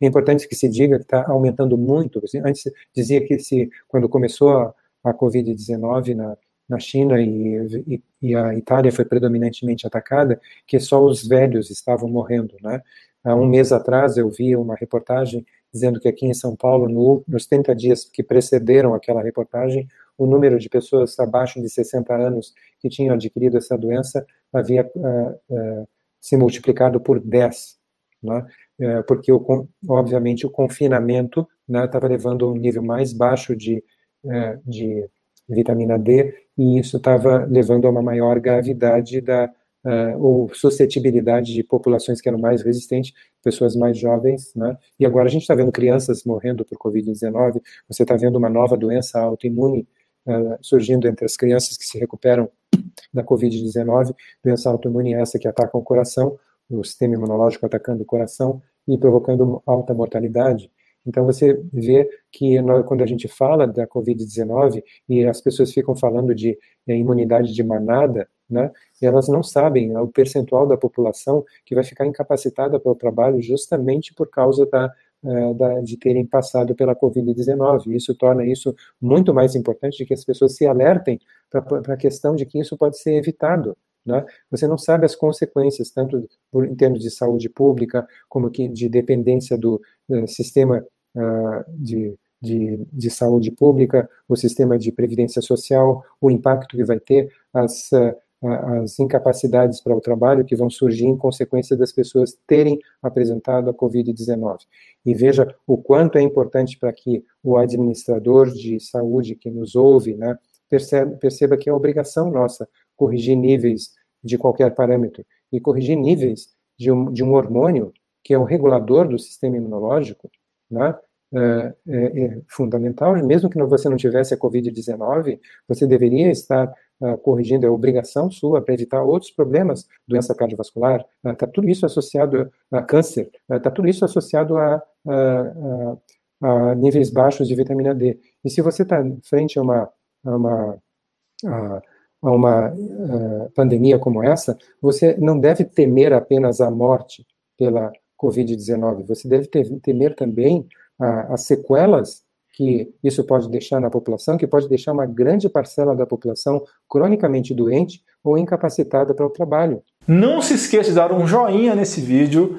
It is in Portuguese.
É importante que se diga que está aumentando muito. Antes dizia que se, quando começou a, a Covid-19 na, na China e, e, e, a Itália foi predominantemente atacada, que só os velhos estavam morrendo, né? Há um mês atrás eu vi uma reportagem dizendo que aqui em São Paulo, no, nos 30 dias que precederam aquela reportagem, o número de pessoas abaixo de 60 anos que tinham adquirido essa doença havia uh, uh, se multiplicado por 10, né? Uh, porque, o, obviamente, o confinamento estava né, levando a um nível mais baixo de, de vitamina D, e isso estava levando a uma maior gravidade da, uh, ou suscetibilidade de populações que eram mais resistentes, pessoas mais jovens, né? E agora a gente está vendo crianças morrendo por Covid-19, você está vendo uma nova doença autoimune surgindo entre as crianças que se recuperam da Covid-19, doença autoimune essa que ataca o coração, o sistema imunológico atacando o coração e provocando alta mortalidade. Então você vê que quando a gente fala da Covid-19 e as pessoas ficam falando de eh, imunidade de manada, né, elas não sabem o percentual da população que vai ficar incapacitada para o trabalho justamente por causa da, eh, da, de terem passado pela Covid-19. Isso torna isso muito mais importante de que as pessoas se alertem para a questão de que isso pode ser evitado. Né? Você não sabe as consequências, tanto em termos de saúde pública, como que de dependência do sistema uh, de, de, de, saúde pública, o sistema de previdência social, o impacto que vai ter, as, uh, as incapacidades para o trabalho que vão surgir em consequência das pessoas terem apresentado a Covid-19. E veja o quanto é importante para que o administrador de saúde que nos ouve, né, perceba, perceba que é obrigação nossa corrigir níveis de qualquer parâmetro e corrigir níveis de um, de um hormônio que é o regulador do sistema imunológico, né? É, é, é fundamental, mesmo que você não tivesse a Covid-19, você deveria estar uh, corrigindo, é obrigação sua para evitar outros problemas, doença cardiovascular, está uh, tudo isso associado a câncer, está uh, tudo isso associado a, a, a, níveis baixos de vitamina D. E se você está frente a uma, a uma a, a uma uh, pandemia como essa, você não deve temer apenas a morte pela Covid-19, você deve temer também as sequelas que isso pode deixar na população, que pode deixar uma grande parcela da população cronicamente doente ou incapacitada para o trabalho. Não se esqueça de dar um joinha nesse vídeo,